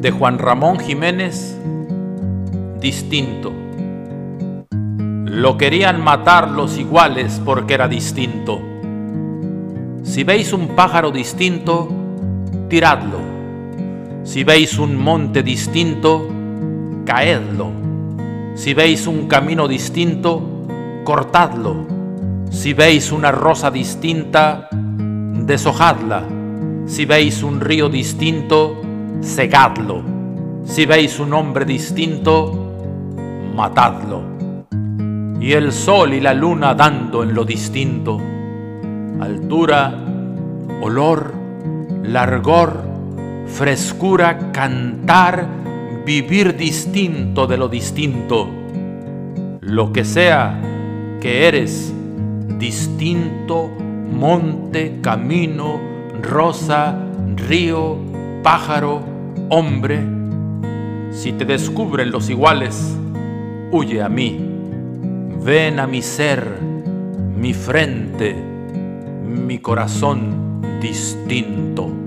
De Juan Ramón Jiménez, distinto. Lo querían matar los iguales porque era distinto. Si veis un pájaro distinto, tiradlo. Si veis un monte distinto, caedlo. Si veis un camino distinto, cortadlo. Si veis una rosa distinta, deshojadla. Si veis un río distinto, segadlo. Si veis un hombre distinto, matadlo y el sol y la luna dando en lo distinto, altura, olor, largor, frescura, cantar, vivir distinto de lo distinto, lo que sea que eres, distinto, monte, camino, rosa, río, pájaro, hombre, si te descubren los iguales, huye a mí Ven a mi ser, mi frente, mi corazón distinto.